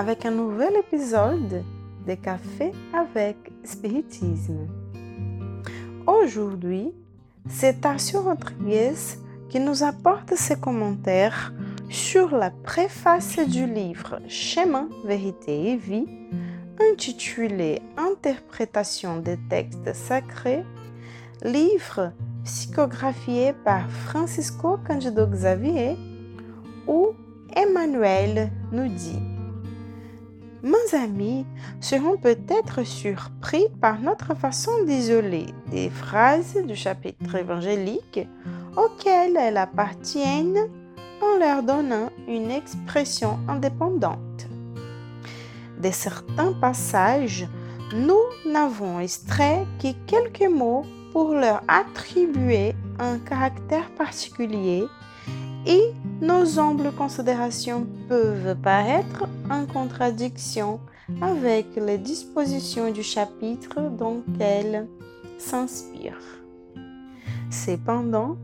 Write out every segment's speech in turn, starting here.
avec un nouvel épisode de Café avec Spiritisme. Aujourd'hui, c'est Tarcio Rodriguez qui nous apporte ses commentaires sur la préface du livre Chemin, Vérité et Vie, intitulé Interprétation des textes sacrés, livre psychographié par Francisco Candido Xavier, où Emmanuel nous dit Mes amis seront peut-être surpris par notre façon d'isoler des phrases du chapitre évangélique auxquelles elles appartiennent en leur donnant une expression indépendante. De certains passages, nous n'avons extrait que quelques mots pour leur attribuer un caractère particulier et nos humbles considérations peuvent paraître en contradiction avec les dispositions du chapitre dont elles s'inspirent. Cependant,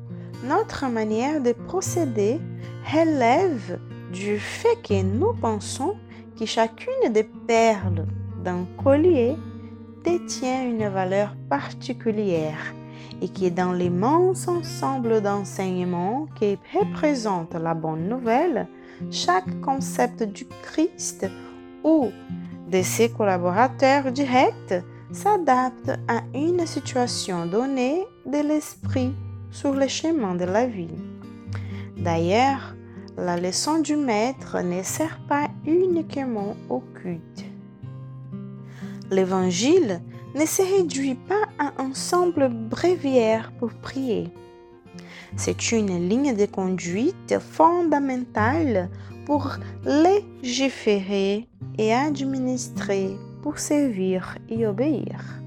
notre manière de procéder relève du fait que nous pensons que chacune des perles d'un collier détient une valeur particulière et qui est dans l'immense ensemble d'enseignements qui représente la bonne nouvelle, chaque concept du Christ ou de ses collaborateurs directs s'adapte à une situation donnée de l'esprit sur le chemin de la vie. D'ailleurs, la leçon du maître ne sert pas uniquement au culte. L'évangile ne se réduit pas à un ensemble bréviaire pour prier. C'est une ligne de conduite fondamentale pour légiférer et administrer pour servir et obéir.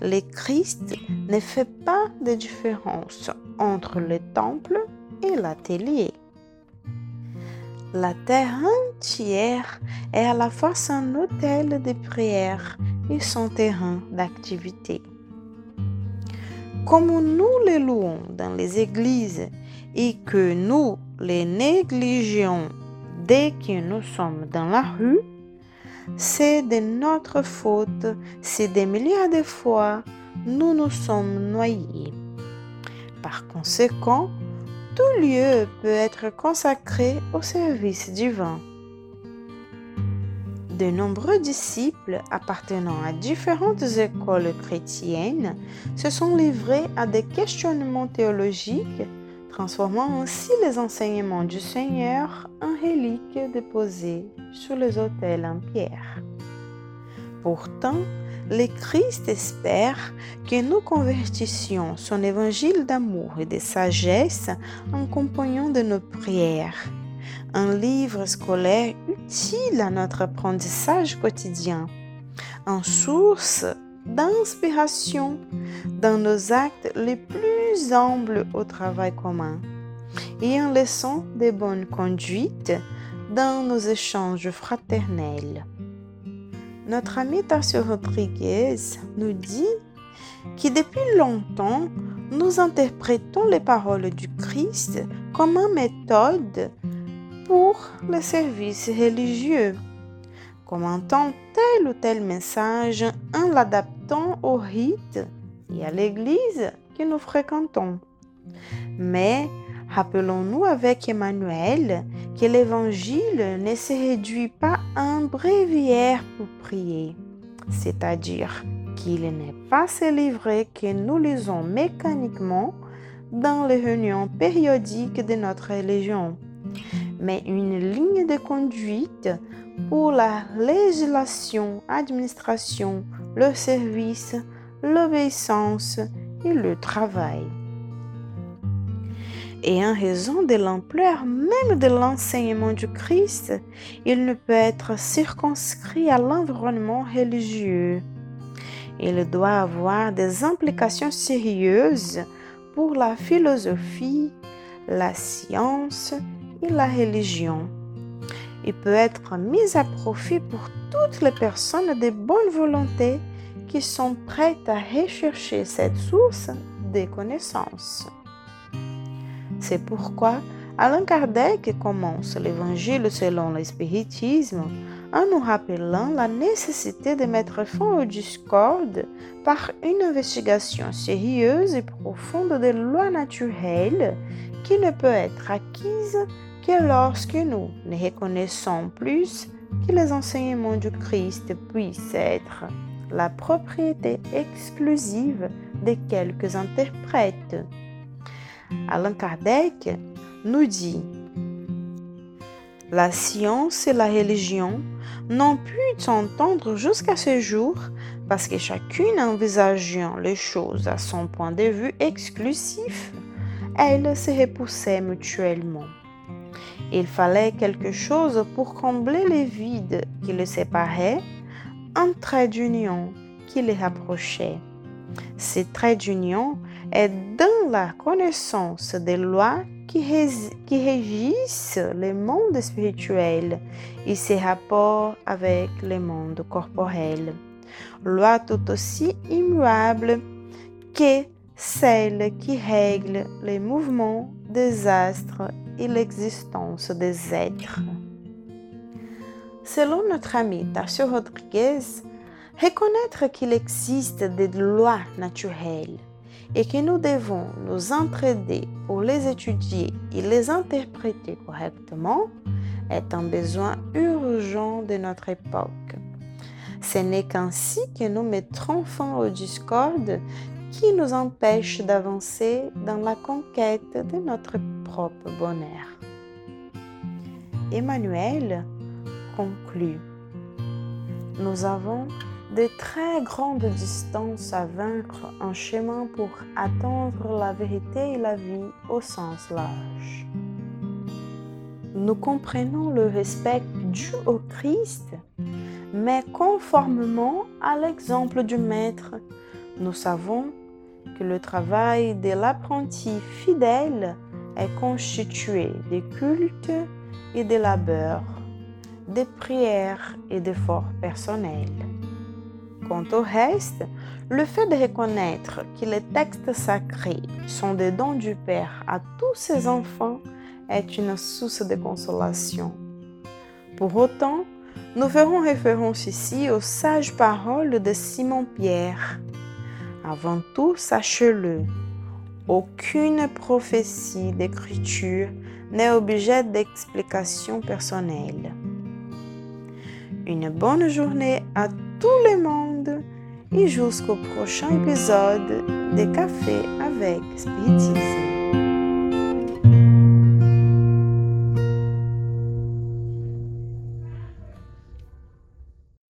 Le Christ ne fait pas de différence entre le temple et l'atelier. La terre entière est à la fois son hôtel de prière et son terrain d'activité. Comme nous les louons dans les églises et que nous les négligeons dès que nous sommes dans la rue, c'est de notre faute si des milliards de fois nous nous sommes noyés. Par conséquent, tout lieu peut être consacré au service divin. De nombreux disciples appartenant à différentes écoles chrétiennes se sont livrés à des questionnements théologiques, transformant ainsi les enseignements du Seigneur en reliques déposées sur les autels en pierre. Pourtant, le Christ espère que nous convertissions son évangile d'amour et de sagesse en compagnon de nos prières. Un livre scolaire utile à notre apprentissage quotidien. En source d'inspiration dans nos actes les plus humbles au travail commun et en leçon de bonne conduite dans nos échanges fraternels. Notre ami Tarcio Rodriguez nous dit que depuis longtemps, nous interprétons les paroles du Christ comme une méthode pour le service religieux. Commentant tel ou tel message en l'adaptant au rite et à l'église que nous fréquentons. Mais Rappelons-nous avec Emmanuel que l'Évangile ne se réduit pas à un bréviaire pour prier, c'est-à-dire qu'il n'est pas ce livre que nous lisons mécaniquement dans les réunions périodiques de notre religion, mais une ligne de conduite pour la législation, administration, le service, l'obéissance et le travail et en raison de l'ampleur même de l'enseignement du Christ, il ne peut être circonscrit à l'environnement religieux. Il doit avoir des implications sérieuses pour la philosophie, la science et la religion. Il peut être mis à profit pour toutes les personnes de bonne volonté qui sont prêtes à rechercher cette source des connaissances. C'est pourquoi Alain Kardec commence l'Évangile selon le spiritisme en nous rappelant la nécessité de mettre fin aux discordes par une investigation sérieuse et profonde des lois naturelles qui ne peut être acquise que lorsque nous ne reconnaissons plus que les enseignements du Christ puissent être la propriété exclusive de quelques interprètes. Allan Kardec nous dit La science et la religion n'ont pu s'entendre jusqu'à ce jour parce que chacune envisageant les choses à son point de vue exclusif, elles se repoussaient mutuellement. Il fallait quelque chose pour combler les vides qui les séparaient, un trait d'union qui les rapprochait. Ce trait d'union est dans la connaissance des lois qui, régissent le monde spirituel et ses rapports avec le monde corporel. Lois tout aussi immuables que celles qui règlent les mouvements des astres et l'existence des êtres. Selon notre ami Tarsio Rodriguez, reconnaître qu'il existe des lois naturelles et que nous devons nous entraider pour les étudier et les interpréter correctement est un besoin urgent de notre époque. Ce n'est qu'ainsi que nous mettrons fin aux discordes qui nous empêchent d'avancer dans la conquête de notre propre bonheur. Emmanuel conclut. Nous avons de très grandes distances à vaincre en chemin pour atteindre la vérité et la vie au sens large. Nous comprenons le respect dû au Christ, mais conformément à l'exemple du Maître, nous savons que le travail de l'apprenti fidèle est constitué de cultes et de labeurs, de prières et d'efforts personnels. Quant au reste, le fait de reconnaître que les textes sacrés sont des dons du Père à tous ses enfants est une source de consolation. Pour autant, nous ferons référence ici aux sages paroles de Simon-Pierre. Avant tout, sachez-le, aucune prophétie d'écriture n'est objet d'explication personnelle. Une bonne journée à tout le monde et jusqu'au prochain épisode de Café avec Spiritisme.